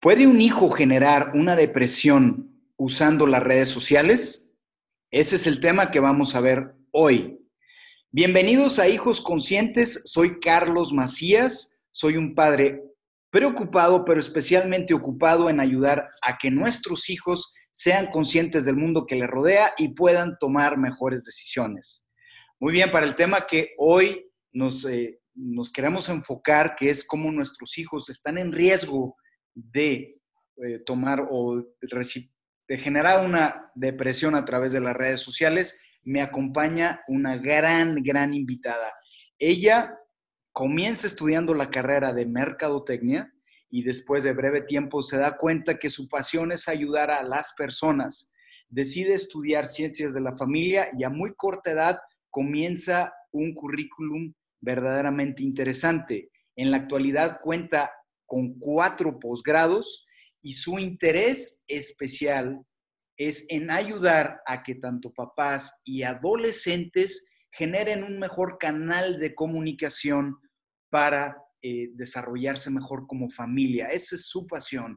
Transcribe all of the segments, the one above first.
¿Puede un hijo generar una depresión usando las redes sociales? Ese es el tema que vamos a ver hoy. Bienvenidos a Hijos Conscientes, soy Carlos Macías, soy un padre preocupado, pero especialmente ocupado en ayudar a que nuestros hijos sean conscientes del mundo que les rodea y puedan tomar mejores decisiones. Muy bien, para el tema que hoy nos, eh, nos queremos enfocar, que es cómo nuestros hijos están en riesgo de eh, tomar o de generar una depresión a través de las redes sociales, me acompaña una gran, gran invitada. Ella comienza estudiando la carrera de mercadotecnia y después de breve tiempo se da cuenta que su pasión es ayudar a las personas. Decide estudiar ciencias de la familia y a muy corta edad comienza un currículum verdaderamente interesante. En la actualidad cuenta con cuatro posgrados y su interés especial es en ayudar a que tanto papás y adolescentes generen un mejor canal de comunicación para eh, desarrollarse mejor como familia. Esa es su pasión.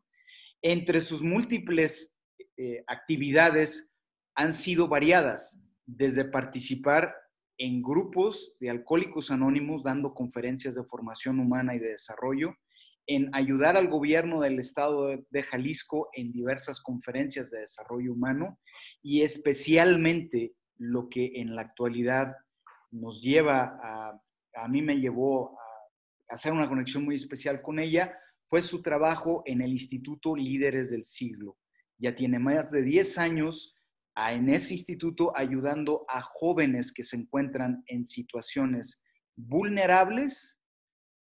Entre sus múltiples eh, actividades han sido variadas, desde participar en grupos de alcohólicos anónimos dando conferencias de formación humana y de desarrollo, en ayudar al gobierno del estado de Jalisco en diversas conferencias de desarrollo humano y especialmente lo que en la actualidad nos lleva a, a mí me llevó a hacer una conexión muy especial con ella, fue su trabajo en el Instituto Líderes del Siglo. Ya tiene más de 10 años en ese instituto ayudando a jóvenes que se encuentran en situaciones vulnerables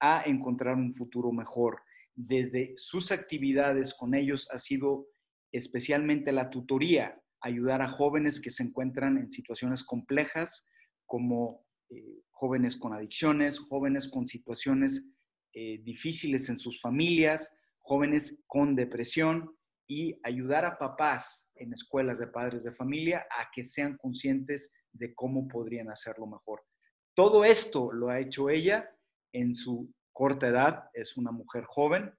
a encontrar un futuro mejor. Desde sus actividades con ellos ha sido especialmente la tutoría, ayudar a jóvenes que se encuentran en situaciones complejas como eh, jóvenes con adicciones, jóvenes con situaciones eh, difíciles en sus familias, jóvenes con depresión y ayudar a papás en escuelas de padres de familia a que sean conscientes de cómo podrían hacerlo mejor. Todo esto lo ha hecho ella en su corta edad, es una mujer joven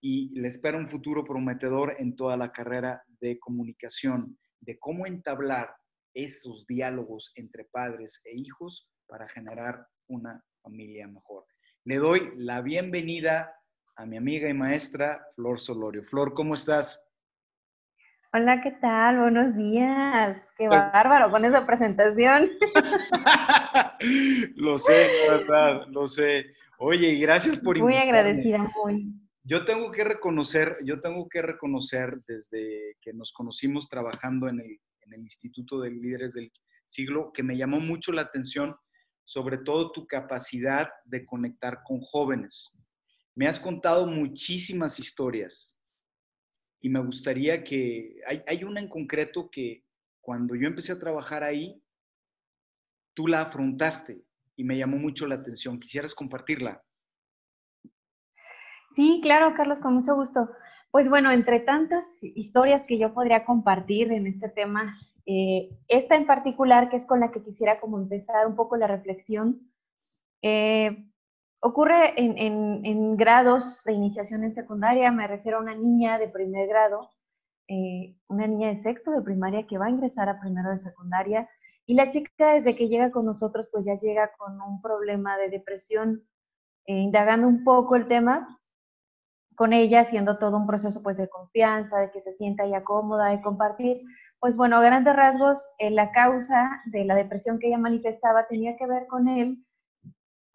y le espera un futuro prometedor en toda la carrera de comunicación, de cómo entablar esos diálogos entre padres e hijos para generar una familia mejor. Le doy la bienvenida a mi amiga y maestra Flor Solorio. Flor, ¿cómo estás? Hola, ¿qué tal? Buenos días. Qué bárbaro con esa presentación. lo sé, la verdad, lo sé. Oye, gracias por Muy agradecida, muy. Yo tengo que reconocer, yo tengo que reconocer desde que nos conocimos trabajando en el, en el Instituto de Líderes del Siglo, que me llamó mucho la atención, sobre todo tu capacidad de conectar con jóvenes. Me has contado muchísimas historias, y me gustaría que, hay, hay una en concreto que cuando yo empecé a trabajar ahí, tú la afrontaste y me llamó mucho la atención. ¿Quisieras compartirla? Sí, claro, Carlos, con mucho gusto. Pues bueno, entre tantas historias que yo podría compartir en este tema, eh, esta en particular, que es con la que quisiera como empezar un poco la reflexión, eh, Ocurre en, grados de iniciación en secundaria, me refiero a una niña de primer grado, eh, una niña de sexto de primaria que va a ingresar a primero de secundaria y la chica desde que llega con nosotros pues ya llega con un problema de depresión, eh, indagando un poco el tema con ella, haciendo todo un proceso pues de confianza, de que se sienta ya cómoda, de compartir. Pues bueno, a grandes rasgos, eh, la causa de la depresión que ella manifestaba tenía que ver con él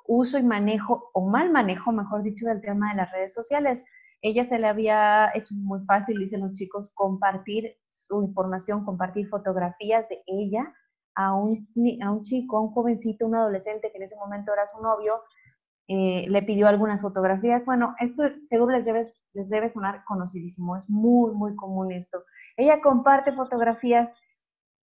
uso y manejo, o mal manejo, mejor dicho, del tema de las redes sociales. Ella se le había hecho muy fácil, dicen los chicos, compartir su información, compartir fotografías de ella a un, a un chico, un jovencito, un adolescente que en ese momento era su novio, eh, le pidió algunas fotografías. Bueno, esto seguro les debe, les debe sonar conocidísimo, es muy, muy común esto. Ella comparte fotografías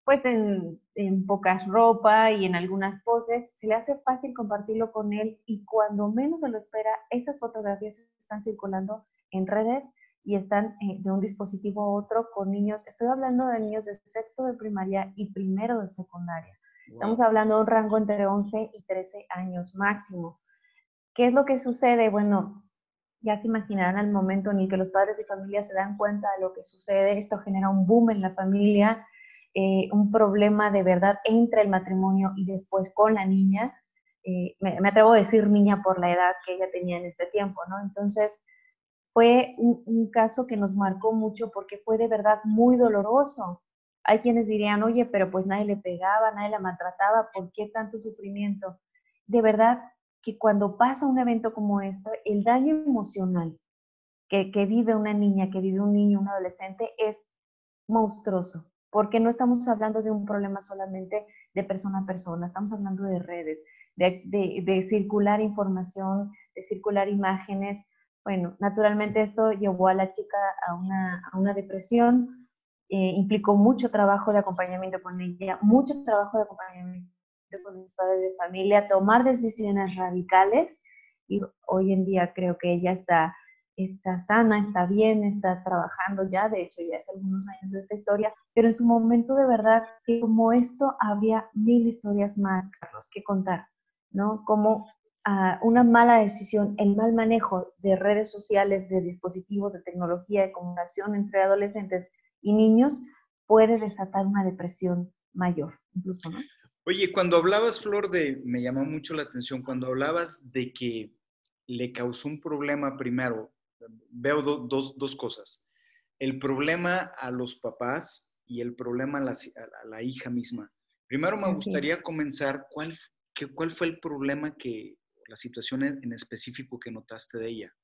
pues en, en poca ropa y en algunas poses, se le hace fácil compartirlo con él y cuando menos se lo espera, estas fotografías están circulando en redes y están eh, de un dispositivo a otro con niños, estoy hablando de niños de sexto de primaria y primero de secundaria. Estamos hablando de un rango entre 11 y 13 años máximo. ¿Qué es lo que sucede? Bueno, ya se imaginarán al momento en el que los padres y familia se dan cuenta de lo que sucede, esto genera un boom en la familia, eh, un problema de verdad entre el matrimonio y después con la niña. Eh, me, atrevo a decir niña por la edad que ella tenía en este tiempo, ¿no? Entonces, fue un, caso que nos marcó mucho porque fue de verdad muy doloroso. Hay quienes dirían, oye, pero pues nadie le pegaba, nadie la maltrataba, ¿por qué tanto sufrimiento? De verdad que cuando pasa un evento como este, el daño emocional que, vive una niña, que vive un niño, un adolescente, es monstruoso, porque no estamos hablando de un problema solamente de persona a persona, estamos hablando de redes, de, de, de circular información, de circular imágenes, bueno, naturalmente esto llevó a la chica a una, a una depresión, eh, implicó mucho trabajo de acompañamiento con ella, mucho trabajo de acompañamiento con mis padres de familia, tomar decisiones radicales y hoy en día creo que ella está, está sana, está bien, está trabajando ya, de hecho ya hace algunos años esta historia, pero en su momento de verdad como esto había mil historias más, Carlos, que contar, ¿no? Como una mala decisión, el mal manejo de redes sociales, de dispositivos, de tecnología, de comunicación entre adolescentes y niños puede desatar una depresión mayor, incluso, ¿no? Oye, cuando hablabas, Flor, de, me llamó mucho la atención, cuando hablabas de que le causó un problema primero, veo dos, dos, cosas. El problema a los papás y el problema a la, a la hija misma. Primero me gustaría comenzar, ¿cuál, qué, ¿cuál fue el problema que, la situación en, específico que notaste de ella.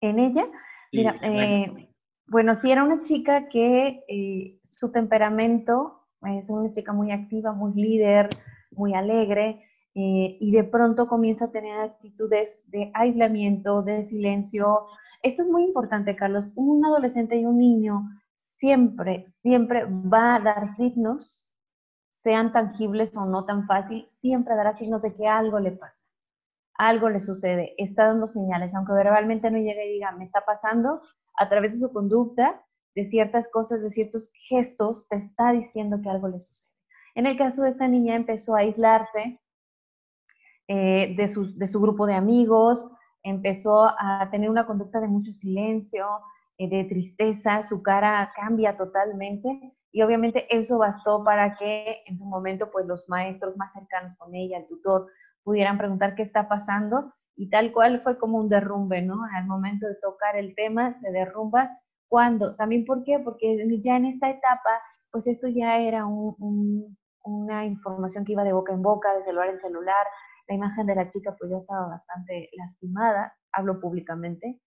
¿En ella? Mira, eh, bueno, sí era una chica que eh, su temperamento es una chica muy activa, muy líder, muy alegre, eh, y de pronto comienza a tener actitudes de aislamiento, de silencio. Esto es muy importante, Carlos. Un adolescente y un niño siempre, siempre va a dar signos, sean tangibles o no tan fácil, siempre dará signos de que algo le pasa algo le sucede, está dando señales, aunque verbalmente no llegue y diga, me está pasando, a través de su conducta, de ciertas cosas, de ciertos gestos, te está diciendo que algo le sucede. En el caso de esta niña empezó a aislarse eh, de, su, grupo de amigos, empezó a tener una conducta de mucho silencio, eh, de tristeza, su cara cambia totalmente y obviamente eso bastó para que en su momento pues los maestros más cercanos con ella, el tutor, pudieran preguntar qué está pasando y tal cual fue como un derrumbe, ¿no? Al momento de tocar el tema se derrumba. ¿Cuándo? También ¿por qué? Porque ya en esta etapa, pues esto ya era una información que iba de boca en boca, de celular en celular. La imagen de la chica pues ya estaba bastante lastimada, hablo públicamente.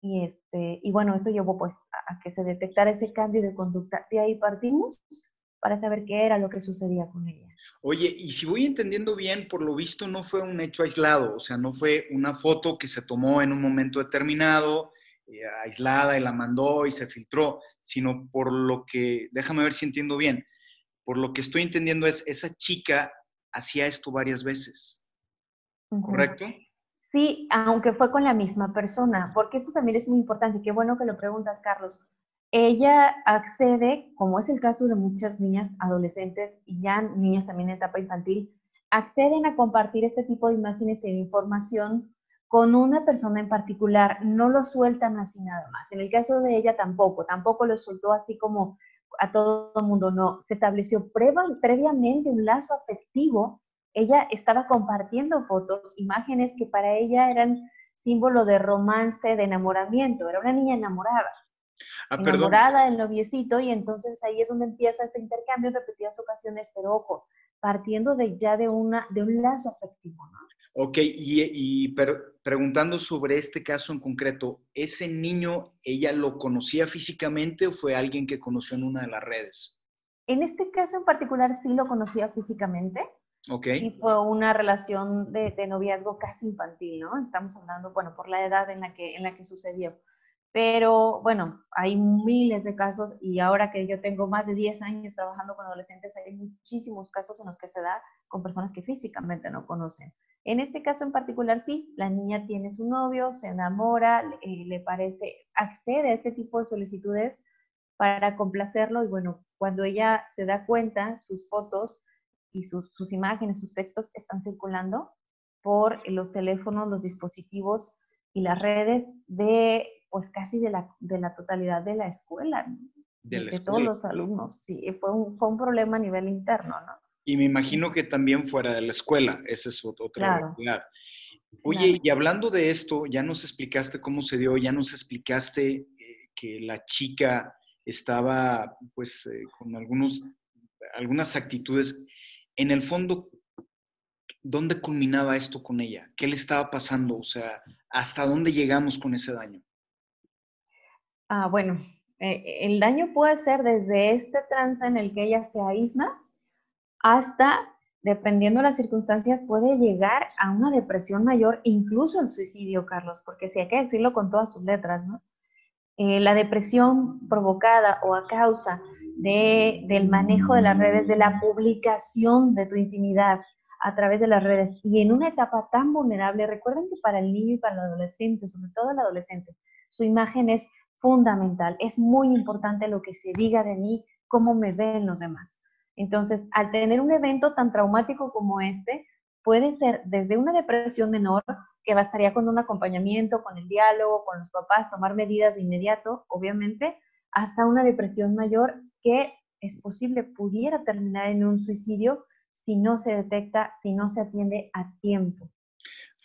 Y, este, y bueno, esto llevó pues a que se detectara ese cambio de conducta. De ahí partimos para saber qué era lo que sucedía con ella. Oye, y si voy entendiendo bien, por lo visto no fue un hecho aislado, o sea, no fue una foto que se tomó en un momento determinado, eh, aislada y la mandó y se filtró, sino por lo que, déjame ver si entiendo bien, por lo que estoy entendiendo es, esa chica hacía esto varias veces, ¿correcto? Sí, aunque fue con la misma persona, porque esto también es muy importante, qué bueno que lo preguntas, Carlos ella accede, como es el caso de muchas niñas adolescentes y ya niñas también en etapa infantil, acceden a compartir este tipo de imágenes e información con una persona en particular, no lo sueltan así nada más. En el caso de ella tampoco, tampoco lo soltó así como a todo el mundo, no. Se estableció previamente un lazo afectivo. Ella estaba compartiendo fotos, imágenes que para ella eran símbolo de romance, de enamoramiento. Era una niña enamorada. Ah, enamorada del noviecito y entonces ahí es donde empieza este intercambio en repetidas ocasiones, pero ojo, partiendo de ya de, una, de un lazo afectivo, ¿no? Ok, y, preguntando sobre este caso en concreto, ¿ese niño ella lo conocía físicamente o fue alguien que conoció en una de las redes? En este caso en particular sí lo conocía físicamente. Ok. Y fue una relación de, de, noviazgo casi infantil, ¿no? Estamos hablando, bueno, por la edad en la que, en la que sucedió. Pero bueno, hay miles de casos y ahora que yo tengo más de 10 años trabajando con adolescentes, hay muchísimos casos en los que se da con personas que físicamente no conocen. En este caso en particular, sí, la niña tiene su novio, se enamora, le eh, parece, accede a este tipo de solicitudes para complacerlo y bueno, cuando ella se da cuenta, sus fotos y sus, sus imágenes, sus textos están circulando por los teléfonos, los dispositivos y las redes de, pues casi de la, de la totalidad de la escuela, de, todos los alumnos. Sí, fue un, fue un problema a nivel interno, ¿no? Y me imagino que también fuera de la escuela, esa es otra realidad. Oye, y hablando de esto, ya nos explicaste cómo se dio, ya nos explicaste eh, que la chica estaba pues eh, con algunos, algunas actitudes. En el fondo, ¿dónde culminaba esto con ella? ¿Qué le estaba pasando? O sea, ¿hasta dónde llegamos con ese daño? Ah, bueno, eh, el daño puede ser desde este trance en el que ella se aísla hasta, dependiendo de las circunstancias, puede llegar a una depresión mayor, incluso el suicidio, Carlos, porque si hay que decirlo con todas sus letras, ¿no? Eh, la depresión provocada o a causa de, del manejo de las redes, de la publicación de tu intimidad a través de las redes y en una etapa tan vulnerable, recuerden que para el niño y para el adolescente, sobre todo el adolescente, su imagen es fundamental, es muy importante lo que se diga de mí, cómo me ven los demás. Entonces, al tener un evento tan traumático como este, puede ser desde una depresión menor, que bastaría con un acompañamiento, con el diálogo, con los papás, tomar medidas de inmediato, obviamente, hasta una depresión mayor que es posible pudiera terminar en un suicidio si no se detecta, si no se atiende a tiempo.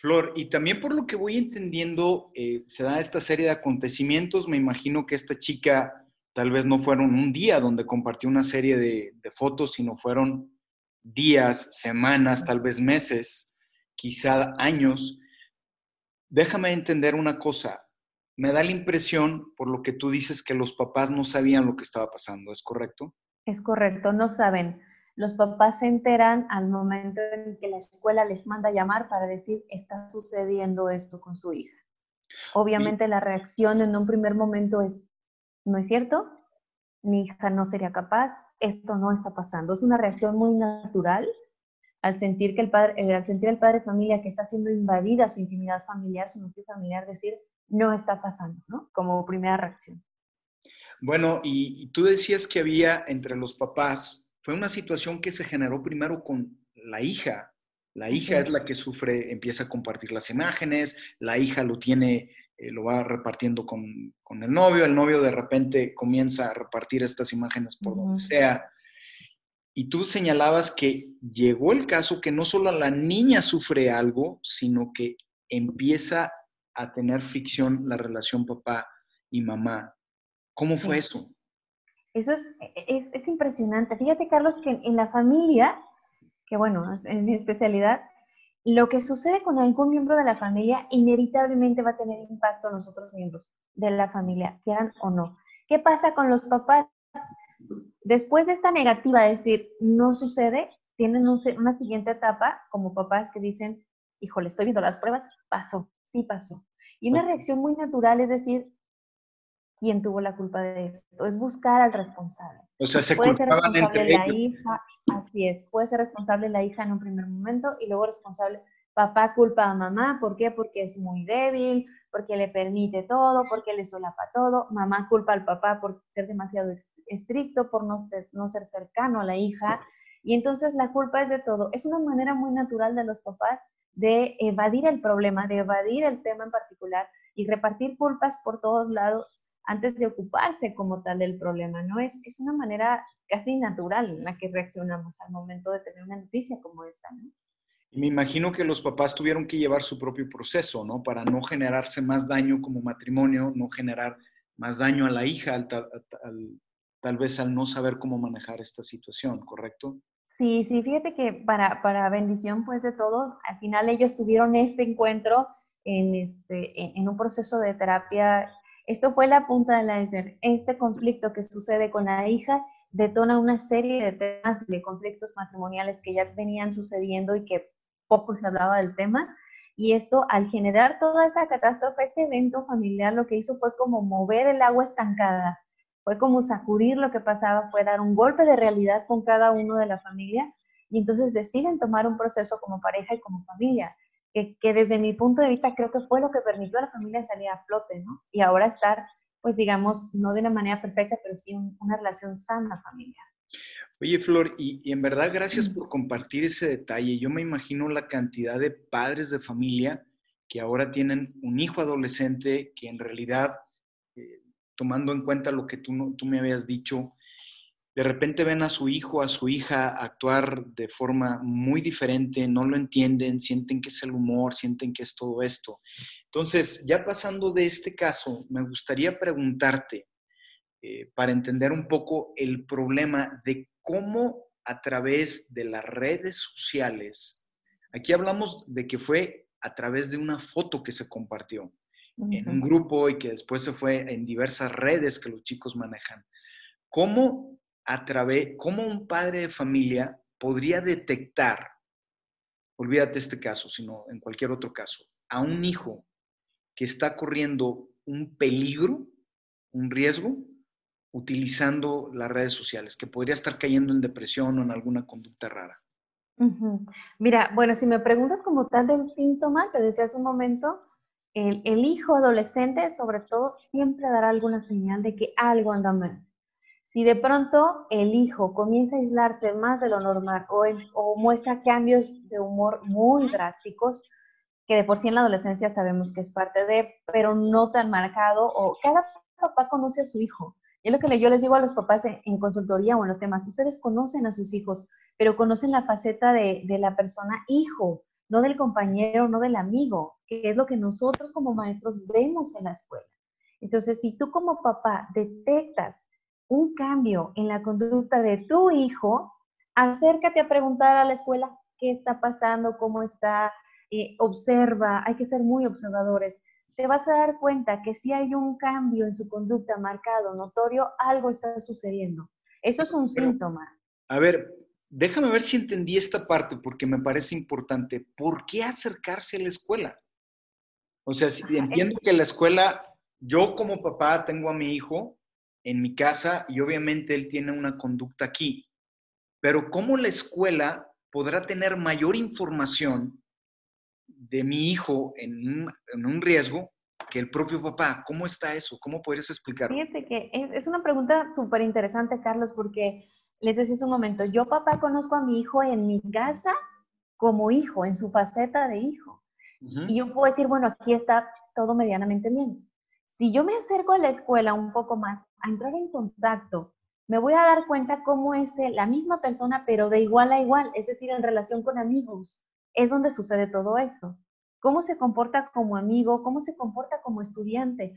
Flor, y también por lo que voy entendiendo, eh, se da esta serie de acontecimientos. Me imagino que esta chica tal vez no fueron un día donde compartió una serie de, fotos, sino fueron días, semanas, tal vez meses, quizá años. Déjame entender una cosa. Me da la impresión, por lo que tú dices, que los papás no sabían lo que estaba pasando. ¿Es correcto? Es correcto, no saben. Los papás se enteran al momento en que la escuela les manda llamar para decir, está sucediendo esto con su hija. Obviamente la reacción en un primer momento es, ¿no es cierto? Mi hija no sería capaz, esto no está pasando. Es una reacción muy natural al sentir que el padre, eh, al sentir el padre de familia que está siendo invadida su intimidad familiar, su núcleo familiar, decir, no está pasando, ¿no? Como primera reacción. Bueno, y, tú decías que había entre los papás, fue una situación que se generó primero con la hija. La hija es la que sufre, empieza a compartir las imágenes, la hija lo tiene eh, lo va repartiendo con, el novio, el novio de repente comienza a repartir estas imágenes por donde sea. Y tú señalabas que llegó el caso que no solo la niña sufre algo, sino que empieza a tener fricción la relación papá y mamá. ¿Cómo fue eso? Eso es, es, es, impresionante. Fíjate, Carlos, que en la familia, que bueno, es mi especialidad, lo que sucede con algún miembro de la familia inevitablemente va a tener impacto en los otros miembros de la familia, quieran o no. ¿Qué pasa con los papás? Después de esta negativa, es decir, no sucede, tienen una siguiente etapa como papás que dicen, híjole, estoy viendo las pruebas, pasó, sí pasó. Y una reacción muy natural es decir, ¿quién tuvo la culpa de esto? Es buscar al responsable. O sea, se puede ser responsable la hija, así es, puede ser responsable la hija en un primer momento y luego responsable papá culpa a mamá, ¿por qué? Porque es muy débil, porque le permite todo, porque le solapa todo, mamá culpa al papá por ser demasiado estricto, por no, no ser cercano a la hija, y entonces la culpa es de todo. Es una manera muy natural de los papás de evadir el problema, de evadir el tema en particular y repartir culpas por todos lados antes de ocuparse como tal del problema, ¿no? Es, es una manera casi natural en la que reaccionamos al momento de tener una noticia como esta, ¿no? me imagino que los papás tuvieron que llevar su propio proceso, ¿no? Para no generarse más daño como matrimonio, no generar más daño a la hija, tal vez al no saber cómo manejar esta situación, ¿correcto? Sí, sí, fíjate que para, para bendición pues de todos, al final ellos tuvieron este encuentro en, este, en un proceso de terapia esto fue la punta del iceberg. Este conflicto que sucede con la hija detona una serie de temas de conflictos matrimoniales que ya venían sucediendo y que poco se hablaba del tema. Y esto, al generar toda esta catástrofe, este evento familiar, lo que hizo fue como mover el agua estancada, fue como sacudir lo que pasaba, fue dar un golpe de realidad con cada uno de la familia y entonces deciden tomar un proceso como pareja y como familia que, desde mi punto de vista creo que fue lo que permitió a la familia salir a flote, ¿no? Y ahora estar, pues digamos, no de una manera perfecta, pero sí una relación sana familiar. Oye, Flor, y, en verdad gracias por compartir ese detalle. Yo me imagino la cantidad de padres de familia que ahora tienen un hijo adolescente que en realidad, eh, tomando en cuenta lo que tú, tú me habías dicho, de repente ven a su hijo, a su hija actuar de forma muy diferente, no lo entienden, sienten que es el humor, sienten que es todo esto. Entonces, ya pasando de este caso, me gustaría preguntarte, eh, para entender un poco el problema de cómo a través de las redes sociales, aquí hablamos de que fue a través de una foto que se compartió en un grupo y que después se fue en diversas redes que los chicos manejan. ¿Cómo a través, cómo un padre de familia podría detectar, olvídate este caso, sino en cualquier otro caso, a un hijo que está corriendo un peligro, un riesgo, utilizando las redes sociales, que podría estar cayendo en depresión o en alguna conducta rara. Mira, bueno, si me preguntas como tal del síntoma, te decía hace un momento, el, el, hijo adolescente, sobre todo, siempre dará alguna señal de que algo anda mal. Si de pronto el hijo comienza a aislarse más de lo normal o, muestra cambios de humor muy drásticos, que de por sí en la adolescencia sabemos que es parte de, pero no tan marcado, o cada papá conoce a su hijo. Y es lo que yo les digo a los papás en, consultoría o en los temas, ustedes conocen a sus hijos, pero conocen la faceta de, de la persona hijo, no del compañero, no del amigo, que es lo que nosotros como maestros vemos en la escuela. Entonces, si tú como papá detectas un cambio en la conducta de tu hijo, acércate a preguntar a la escuela qué está pasando, cómo está, eh, observa, hay que ser muy observadores. Te vas a dar cuenta que si hay un cambio en su conducta marcado, notorio, algo está sucediendo. Eso es un síntoma. A ver, déjame ver si entendí esta parte porque me parece importante. ¿Por qué acercarse a la escuela? O sea, si entiendo que la escuela, yo como papá tengo a mi hijo en mi casa y obviamente él tiene una conducta aquí. Pero ¿cómo la escuela podrá tener mayor información de mi hijo en un, riesgo que el propio papá? ¿Cómo está eso? ¿Cómo podrías explicarlo? Fíjate que es, una pregunta súper interesante, Carlos, porque les decía hace un momento, yo papá conozco a mi hijo en mi casa como hijo, en su faceta de hijo. Y yo puedo decir, bueno, aquí está todo medianamente bien. Si yo me acerco a la escuela un poco más, a entrar en contacto, me voy a dar cuenta cómo es la misma persona, pero de igual a igual, es decir, en relación con amigos. Es donde sucede todo esto. Cómo se comporta como amigo, cómo se comporta como estudiante.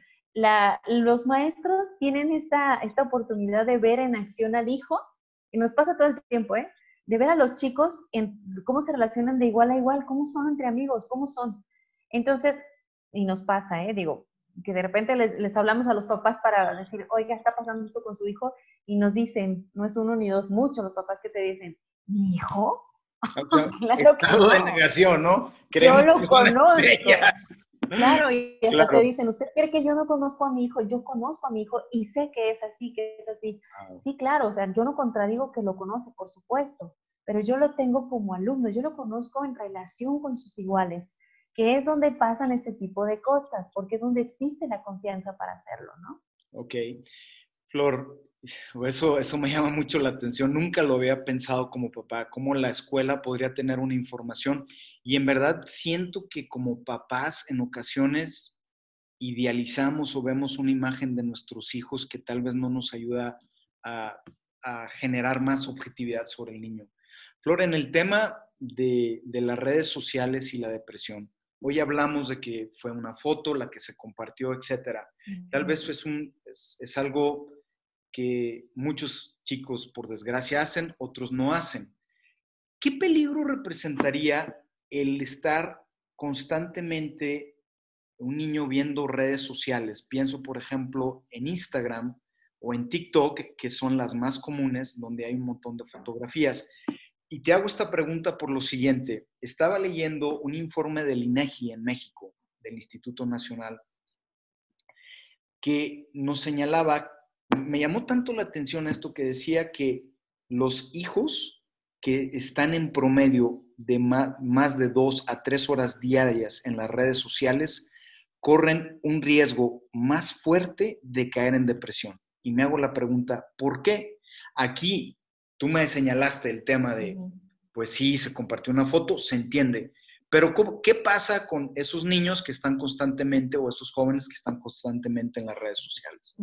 los maestros tienen esta, esta oportunidad de ver en acción al hijo, y nos pasa todo el tiempo, ¿eh? de ver a los chicos en cómo se relacionan de igual a igual, cómo son entre amigos, cómo son. Entonces, y nos pasa, ¿eh? digo, que de repente les, hablamos a los papás para decir, oiga, está pasando esto con su hijo, y nos dicen, no es uno ni dos, muchos los papás que te dicen, ¿mi hijo? claro que no. de negación, ¿no? yo lo conozco. Claro, y hasta te dicen, ¿usted cree que yo no conozco a mi hijo? Yo conozco a mi hijo y sé que es así, que es así. Ah. Sí, claro, o sea, yo no contradigo que lo conoce, por supuesto, pero yo lo tengo como alumno, yo lo conozco en relación con sus iguales que es donde pasan este tipo de cosas, porque es donde existe la confianza para hacerlo, ¿no? Ok. Flor, eso, eso me llama mucho la atención. Nunca lo había pensado como papá, cómo la escuela podría tener una información. Y en verdad siento que como papás en ocasiones idealizamos o vemos una imagen de nuestros hijos que tal vez no nos ayuda a, a generar más objetividad sobre el niño. Flor, en el tema de, de las redes sociales y la depresión, Hoy hablamos de que fue una foto la que se compartió, etcétera. Tal vez es, un, es, algo que muchos chicos, por desgracia, hacen, otros no hacen. ¿Qué peligro representaría el estar constantemente un niño viendo redes sociales? Pienso, por ejemplo, en Instagram o en TikTok, que son las más comunes, donde hay un montón de fotografías. Y te hago esta pregunta por lo siguiente. Estaba leyendo un informe del INEGI en México, del Instituto Nacional, que nos señalaba, me llamó tanto la atención esto que decía que los hijos que están en promedio de más de dos a tres horas diarias en las redes sociales corren un riesgo más fuerte de caer en depresión. Y me hago la pregunta, ¿por qué? Aquí tú me señalaste el tema de, pues sí, se compartió una foto, se entiende, Pero ¿qué pasa con esos niños que están constantemente o esos jóvenes que están constantemente en las redes sociales?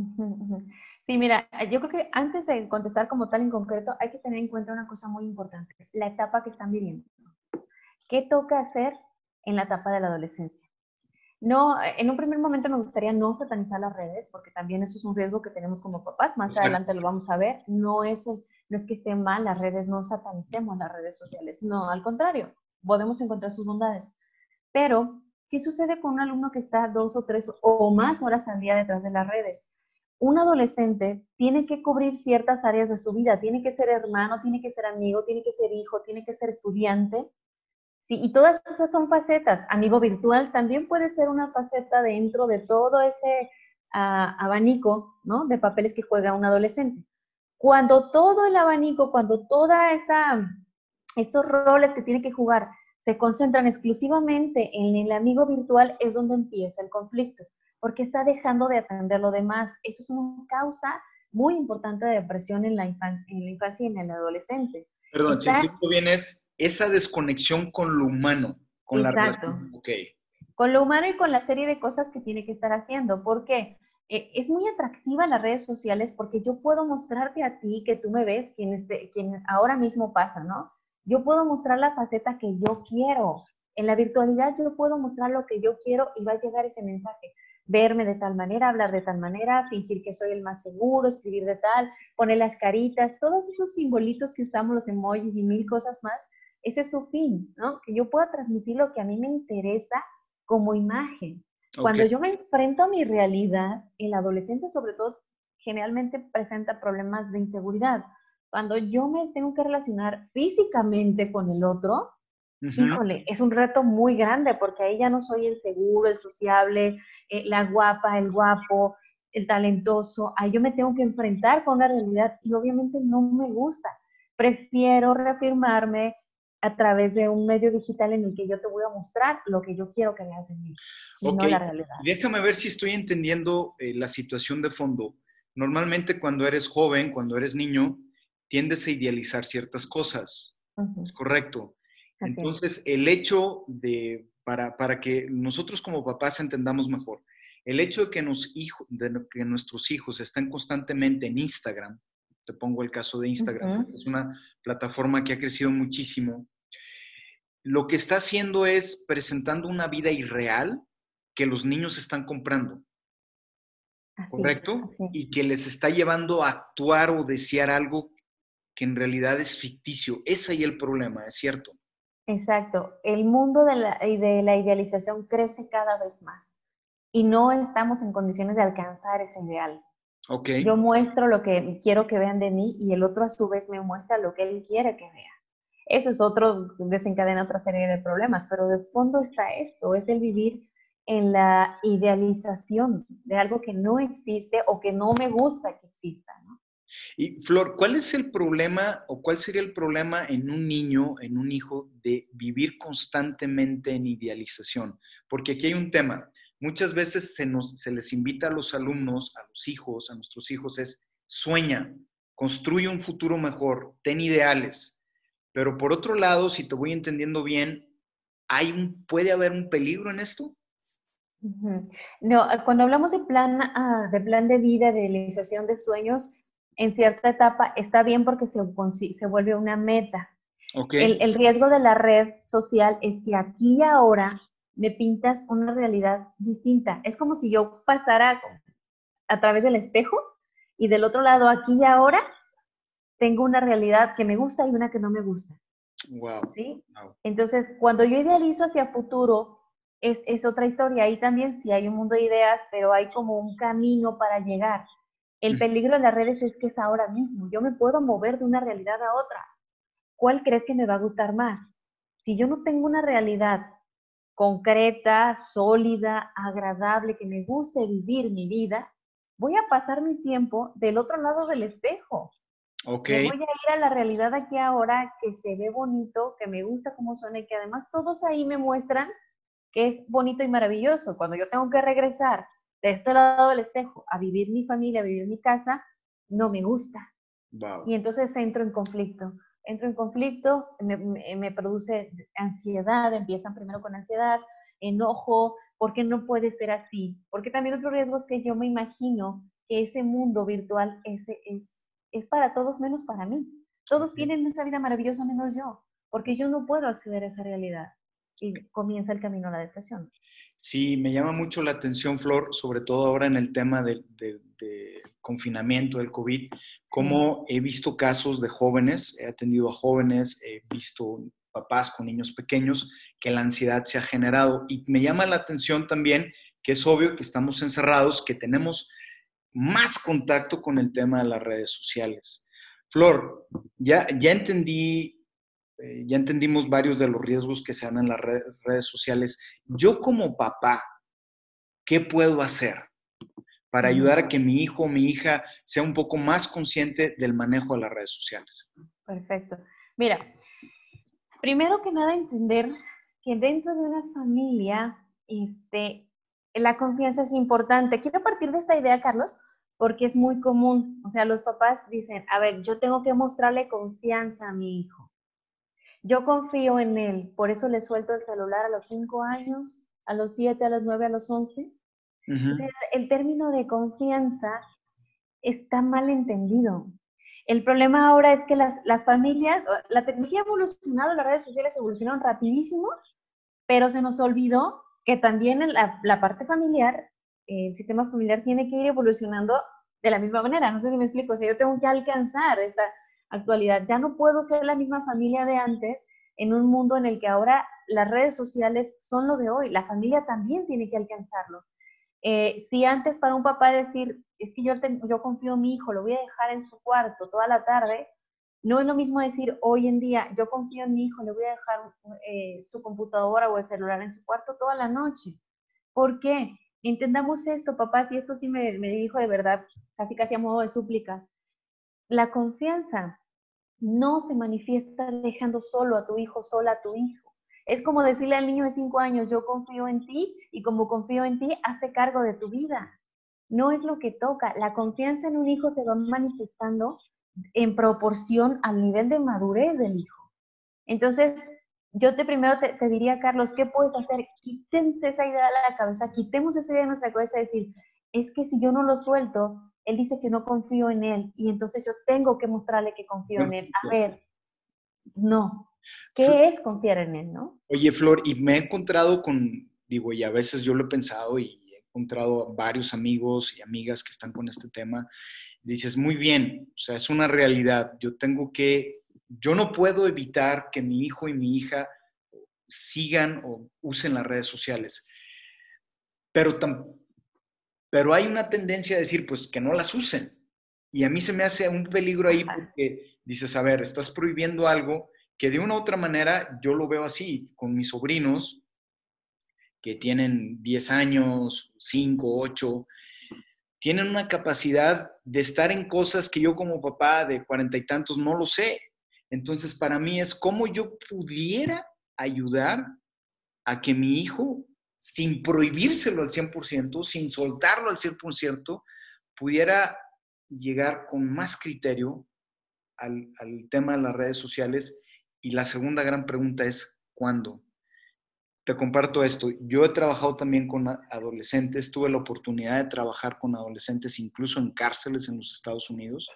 Sí, mira, yo creo que antes de contestar como tal en concreto, hay que tener en cuenta una cosa muy importante, la etapa que están viviendo. ¿Qué toca hacer en la etapa de la adolescencia? No, en un primer momento me gustaría no satanizar las redes, porque también eso es un riesgo que tenemos como papás. Más adelante lo vamos a ver. No es, no es que estén mal las redes, no satanicemos las redes sociales. No, al contrario, podemos encontrar sus bondades. Pero, ¿qué sucede con un alumno que está dos o tres o más horas al día detrás de las redes? Un adolescente tiene que cubrir ciertas áreas de su vida, tiene que ser hermano, tiene que ser amigo, tiene que ser hijo, tiene que ser estudiante. Sí, y todas esas son facetas. Amigo virtual también puede ser una faceta dentro de todo ese ah, abanico ¿no? de papeles que juega un adolescente. Cuando todo el abanico, cuando toda esta estos roles que tiene que jugar se concentran exclusivamente en el amigo virtual, es donde empieza el conflicto, porque está dejando de atender lo demás. Eso es una causa muy importante de depresión en la, infancia y en el adolescente. Perdón, está... si bien es esa desconexión con lo humano, con la relación. Con lo humano y con la serie de cosas que tiene que estar haciendo. ¿Por qué? Eh, es muy atractiva las redes sociales porque yo puedo mostrarte a ti que tú me ves, quien, este, quien ahora mismo pasa, ¿no? Yo puedo mostrar la faceta que yo quiero. En la virtualidad yo puedo mostrar lo que yo quiero y va a llegar ese mensaje. Verme de tal manera, hablar de tal manera, fingir que soy el más seguro, escribir de tal, poner las caritas, todos esos simbolitos que usamos, los emojis y mil cosas más, ese es su fin, ¿no? Que yo pueda transmitir lo que a mí me interesa como imagen. Cuando yo me enfrento a mi realidad, el adolescente sobre todo generalmente presenta problemas de inseguridad cuando yo me tengo que relacionar físicamente con el otro, híjole, es un reto muy grande porque ahí ya no soy el seguro, el sociable, eh, la guapa, el guapo, el talentoso. Ahí yo me tengo que enfrentar con la realidad y obviamente no me gusta. Prefiero reafirmarme a través de un medio digital en el que yo te voy a mostrar lo que yo quiero que veas de mí, y no la realidad. Déjame ver si estoy entendiendo eh, la situación de fondo. Normalmente cuando eres joven, cuando eres niño, tiendes a idealizar ciertas cosas. Correcto. Entonces, el hecho de, para, para, que nosotros como papás entendamos mejor, el hecho de que, nos, hijo, de que nuestros hijos estén constantemente en Instagram, te pongo el caso de Instagram, es una plataforma que ha crecido muchísimo, lo que está haciendo es presentando una vida irreal que los niños están comprando. ¿Correcto? y que les está llevando a actuar o desear algo que en realidad es ficticio. Es ahí el problema, ¿es cierto? Exacto. El mundo de la, de la idealización crece cada vez más y no estamos en condiciones de alcanzar ese ideal. Okay. Yo muestro lo que quiero que vean de mí y el otro a su vez me muestra lo que él quiere que vea. Eso es otro, desencadena otra serie de problemas, pero de fondo está esto, es el vivir en la idealización de algo que no existe o que no me gusta que exista. Y Flor, ¿cuál es el problema o cuál sería el problema en un niño, en un hijo, de vivir constantemente en idealización? Porque aquí hay un tema. Muchas veces se, nos, se les invita a los alumnos, a los hijos, a nuestros hijos, es sueña, construye un futuro mejor, ten ideales. Pero por otro lado, si te voy entendiendo bien, ¿hay un, ¿puede haber un peligro en esto? No, cuando hablamos de plan, ah, de plan de vida, de realización de sueños, en cierta etapa está bien porque se, se vuelve una meta. El, el, riesgo de la red social es que aquí y ahora me pintas una realidad distinta. Es como si yo pasara a través del espejo y del otro lado, aquí y ahora, tengo una realidad que me gusta y una que no me gusta. Wow. ¿Sí? Entonces, cuando yo idealizo hacia futuro, es, es otra historia. Ahí también sí hay un mundo de ideas, pero hay como un camino para llegar. El peligro de las redes es que es ahora mismo. Yo me puedo mover de una realidad a otra. ¿Cuál crees que me va a gustar más? Si yo no tengo una realidad concreta, sólida, agradable, que me guste vivir mi vida, voy a pasar mi tiempo del otro lado del espejo. Okay. voy a ir a la realidad aquí ahora que se ve bonito, que me gusta cómo suena y que además todos ahí me muestran que es bonito y maravilloso. Cuando yo tengo que regresar de este lado del espejo a vivir mi familia, a vivir mi casa, no me gusta. Y entonces entro en conflicto. entro en conflicto, me, produce ansiedad, empiezan primero con ansiedad, enojo, porque no puede ser así. Porque también otro riesgo es que yo me imagino que ese mundo virtual ese es, es para todos menos para mí. Todos tienen esa vida maravillosa menos yo, porque yo no puedo acceder a esa realidad. Y comienza el camino a la depresión. Sí, me llama mucho la atención, Flor, sobre todo ahora en el tema del de, confinamiento del COVID, como he visto casos de jóvenes, he atendido a jóvenes, he visto papás con niños pequeños, que la ansiedad se ha generado. Y me llama la atención también que es obvio que estamos encerrados, que tenemos más contacto con el tema de las redes sociales. Flor, ya, ya entendí eh, ya entendimos varios de los riesgos que se dan en las redes sociales. Yo como papá, ¿qué puedo hacer para ayudar a que mi hijo o mi hija sea un poco más consciente del manejo de las redes sociales? Perfecto. Mira, primero que nada entender que dentro de una familia, este, la confianza es importante. Quiero partir de esta idea, Carlos, porque es muy común. O sea, los papás dicen, a ver, yo tengo que mostrarle confianza a mi hijo. Yo confío en él, por eso le suelto el celular a los 5 años, a los 7, a los 9, a los 11. el término de confianza está mal entendido. El problema ahora es que las, las, familias, la tecnología ha evolucionado, las redes sociales evolucionaron rapidísimo, pero se nos olvidó que también en la, parte familiar, el sistema familiar tiene que ir evolucionando de la misma manera. No sé si me explico, o sea, yo tengo que alcanzar esta, actualidad. Ya no puedo ser la misma familia de antes en un mundo en el que ahora las redes sociales son lo de hoy. La familia también tiene que alcanzarlo. Eh, si antes para un papá decir, es que yo, yo confío en mi hijo, lo voy a dejar en su cuarto toda la tarde, no es lo mismo decir hoy en día, yo confío en mi hijo, le voy a dejar eh, su computadora o el celular en su cuarto toda la noche. ¿Por qué? Entendamos esto, papás, y esto sí me, me dijo de verdad, casi casi a modo de súplica. La confianza no se manifiesta dejando solo a tu hijo, sola a tu hijo. Es como decirle al niño de cinco años, yo confío en ti y como confío en ti, hazte cargo de tu vida. No es lo que toca. La confianza en un hijo se va manifestando en proporción al nivel de madurez del hijo. Entonces, yo te primero te, te, diría, Carlos, ¿qué puedes hacer? Quítense esa idea de la cabeza, quitemos esa idea de nuestra cabeza de decir, es que si yo no lo suelto, él dice que no confío en él y entonces yo tengo que mostrarle que confío en él. A ver, no. ¿Qué es confiar en él, no? Oye, Flor, y me he encontrado con, digo, y a veces yo lo he pensado y he encontrado varios amigos y amigas que están con este tema. Dices, muy bien, o sea, es una realidad. Yo tengo que, yo no puedo evitar que mi hijo y mi hija sigan o usen las redes sociales, pero pero hay una tendencia a decir, pues que no las usen. Y a mí se me hace un peligro ahí porque dices, a ver, estás prohibiendo algo que de una u otra manera yo lo veo así con mis sobrinos que tienen 10 años, 5, 8, tienen una capacidad de estar en cosas que yo como papá de cuarenta y tantos no lo sé. Entonces, para mí es cómo yo pudiera ayudar a que mi hijo sin prohibírselo al 100%, sin soltarlo al 100%, pudiera llegar con más criterio al, tema de las redes sociales. Y la segunda gran pregunta es, ¿cuándo? Te comparto esto. Yo he trabajado también con adolescentes, tuve la oportunidad de trabajar con adolescentes incluso en cárceles en los Estados Unidos.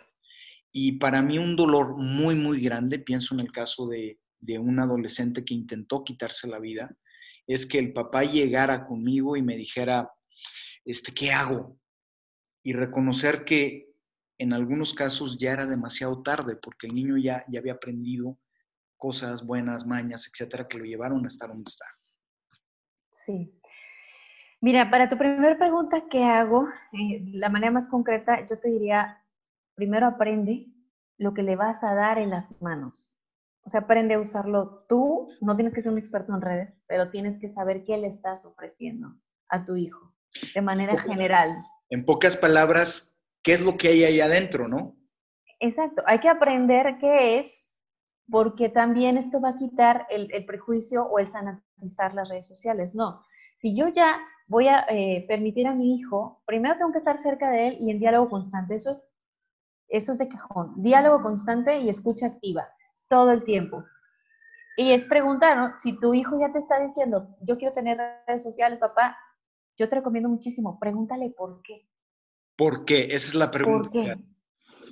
Y para mí un dolor muy, muy grande, pienso en el caso de, de un adolescente que intentó quitarse la vida, es que el papá llegara conmigo y me dijera, este, ¿qué hago? Y reconocer que en algunos casos ya era demasiado tarde porque el niño ya, ya había aprendido cosas buenas, mañas, etcétera, que lo llevaron a estar donde está. Sí. Mira, para tu primera pregunta, ¿qué hago? Eh, la manera más concreta, yo te diría, primero aprende lo que le vas a dar en las manos. O sea, aprende a usarlo tú. No tienes que ser un experto en redes, pero tienes que saber qué le estás ofreciendo a tu hijo de manera general. En pocas palabras, ¿qué es lo que hay ahí adentro, no? Exacto. Hay que aprender qué es, porque también esto va a quitar el, prejuicio o el las redes sociales. No. Si yo ya voy a eh, permitir a mi hijo, primero tengo que estar cerca de él y en diálogo constante. Eso es, eso es de cajón. Diálogo constante y escucha activa todo el tiempo. Y es preguntar, ¿no? Si tu hijo ya te está diciendo, yo quiero tener redes sociales, papá, yo te recomiendo muchísimo, pregúntale por qué. ¿Por qué? Esa es la pregunta. ¿Por qué?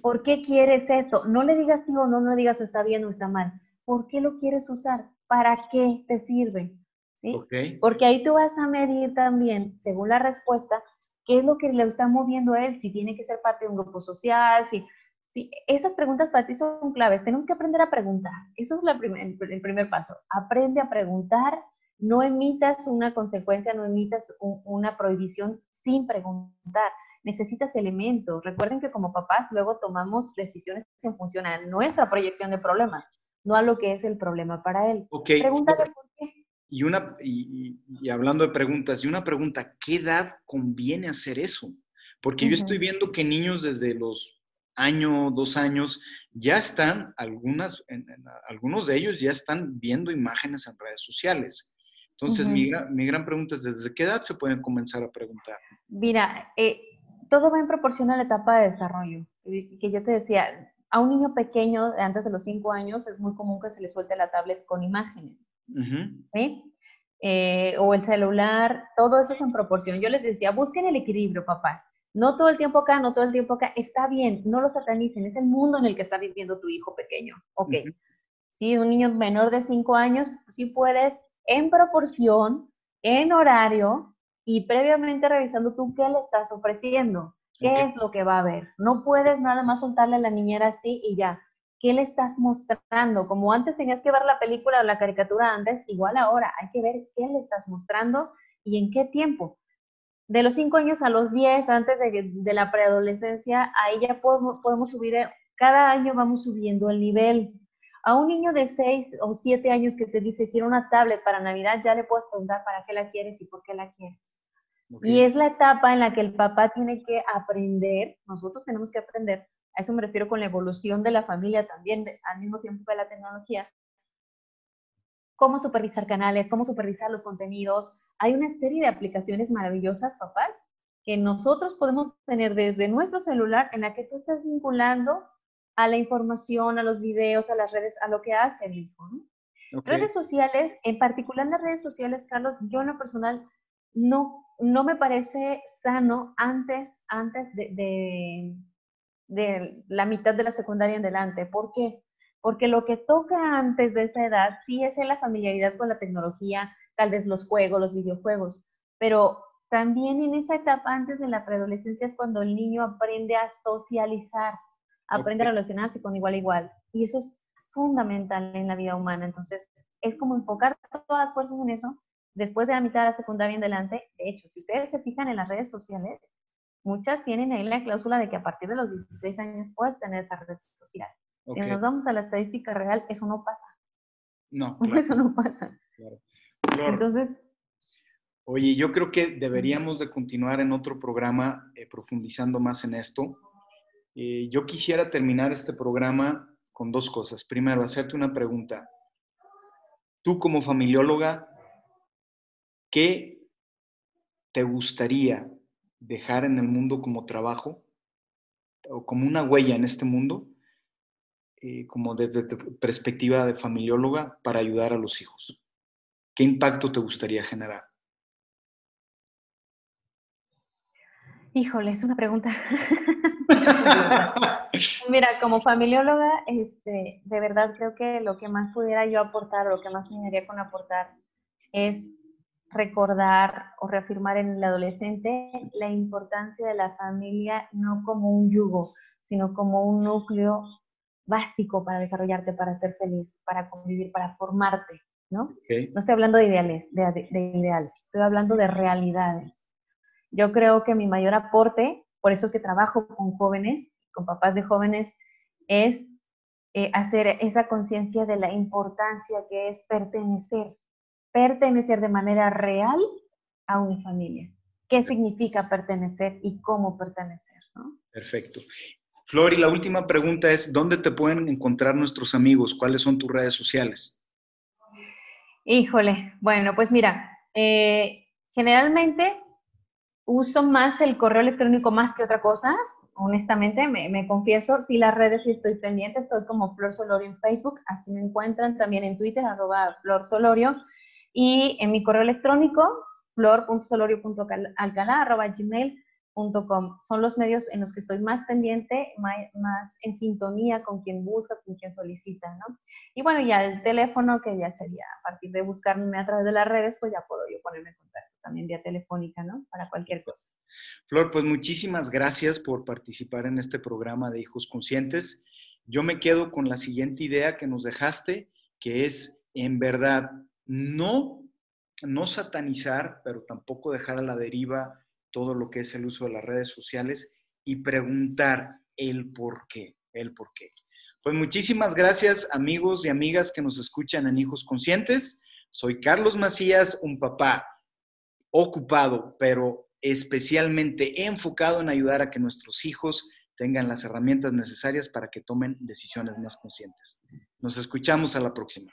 ¿Por qué quieres esto? No le digas sí o no, no le digas está bien o está mal. ¿Por qué lo quieres usar? ¿Para qué te sirve? ¿Sí? Porque ahí tú vas a medir también, según la respuesta, qué es lo que le está moviendo a él, si tiene que ser parte de un grupo social, si, si esas preguntas para ti son claves. Tenemos que aprender a preguntar. Eso es la el primer paso. Aprende a preguntar, no emitas una consecuencia, no emitas una prohibición sin preguntar necesitas elementos. Recuerden que como papás luego tomamos decisiones en función a nuestra proyección de problemas, no a lo que es el problema para él. Pregúntale por qué. Y, una, y, hablando de preguntas, y una pregunta, ¿qué edad conviene hacer eso? Porque yo estoy viendo que niños desde los año, dos años, ya están, algunas, algunos de ellos ya están viendo imágenes en redes sociales. Entonces, mi, mi, gran pregunta es, ¿desde qué edad se pueden comenzar a preguntar? Mira, eh, todo va en proporción a la etapa de desarrollo. Que yo te decía, a un niño pequeño, antes de los cinco años, es muy común que se le suelte la tablet con imágenes. ¿Sí? Eh, o el celular, todo eso es en proporción. Yo les decía, busquen el equilibrio, papás. No todo el tiempo acá, no todo el tiempo acá. Está bien, no lo satanicen. Es el mundo en el que está viviendo tu hijo pequeño. Ok. Si un niño menor de cinco años, sí puedes, en proporción, en horario, y previamente revisando tú qué le estás ofreciendo, qué es lo que va a ver. No puedes nada más soltarle a la niñera así y ya. ¿Qué le estás mostrando? Como antes tenías que ver la película o la caricatura antes, igual ahora hay que ver qué le estás mostrando y en qué tiempo. De los 5 años a los 10, antes de, la preadolescencia, ahí ya podemos, podemos subir, eh, cada año vamos subiendo el nivel. A un niño de 6 o 7 años que te dice quiero una tablet para Navidad, ya le puedes preguntar para qué la quieres y por qué la quieres. Y es la etapa en la que el papá tiene que aprender, nosotros tenemos que aprender, a eso me refiero con la evolución de la familia también, al mismo tiempo que la tecnología, cómo supervisar canales, cómo supervisar los contenidos. Hay una serie de aplicaciones maravillosas, papás, que nosotros podemos tener desde nuestro celular en la que tú estás vinculando a la información, a los videos, a las redes, a lo que hace el hijo. Redes sociales, en particular las redes sociales, Carlos, yo en lo personal no no me parece sano antes, antes de, de, la mitad de la secundaria en adelante. ¿Por qué? Porque lo que toca antes de esa edad sí es en la familiaridad con la tecnología, tal vez los juegos, los videojuegos, pero también en esa etapa antes de la preadolescencia es cuando el niño aprende a socializar, aprende a relacionarse con igual a igual. Y eso es fundamental en la vida humana. Entonces, es como enfocar todas las fuerzas en eso después de la mitad de la secundaria en adelante, de hecho, si ustedes se fijan en las redes sociales, muchas tienen ahí la cláusula de que a partir de los 16 años puedes tener esa red social. Si nos vamos a la estadística real, eso no pasa. No. Eso no pasa. Entonces... Oye, yo creo que deberíamos de continuar en otro programa eh, profundizando más en esto. Eh, yo quisiera terminar este programa con dos cosas. Primero, hacerte una pregunta. Tú como familióloga, ¿Qué te gustaría dejar en el mundo como trabajo o como una huella en este mundo, eh, como desde tu perspectiva de familióloga, para ayudar a los hijos? ¿Qué impacto te gustaría generar? Híjole, es una pregunta. Mira, como familióloga, este, de verdad creo que lo que más pudiera yo aportar, o lo que más me haría con aportar, es recordar o reafirmar en el adolescente la importancia de la familia no como un yugo, sino como un núcleo básico para desarrollarte, para ser feliz, para convivir, para formarte, ¿no? No estoy hablando de ideales, de, ideales, estoy hablando de realidades. Yo creo que mi mayor aporte, por eso es que trabajo con jóvenes, con papás de jóvenes, es eh, hacer esa conciencia de la importancia que es pertenecer, pertenecer de manera real a una familia. ¿Qué significa pertenecer y cómo pertenecer? Perfecto. Flor, y la última pregunta es, ¿dónde te pueden encontrar nuestros amigos? ¿Cuáles son tus redes sociales? Híjole, bueno, pues mira, eh, generalmente uso más el correo electrónico más que otra cosa. honestamente, me, confieso, si las redes sí estoy pendiente, estoy como Flor Solorio en Facebook, así me encuentran también en Twitter, arroba Flor Solorio, y en mi correo electrónico, flor.solorio.alcalá, arroba gmail son los medios en los que estoy más pendiente, más, en sintonía con quien busca, con quien solicita, ¿no? Y bueno, ya el teléfono, que ya sería a partir de buscarme a través de las redes, pues ya puedo yo ponerme en contacto también vía telefónica, ¿no? Para cualquier cosa. Flor, pues muchísimas gracias por participar en este programa de Hijos Conscientes. Yo me quedo con la siguiente idea que nos dejaste, que es, en verdad, no, no satanizar, pero tampoco dejar a la deriva todo lo que es el uso de las redes sociales y preguntar el por qué, el por qué. Pues muchísimas gracias amigos y amigas que nos escuchan en Hijos Conscientes. Soy Carlos Macías, un papá ocupado, pero especialmente enfocado en ayudar a que nuestros hijos tengan las herramientas necesarias para que tomen decisiones más conscientes. Nos escuchamos a la próxima.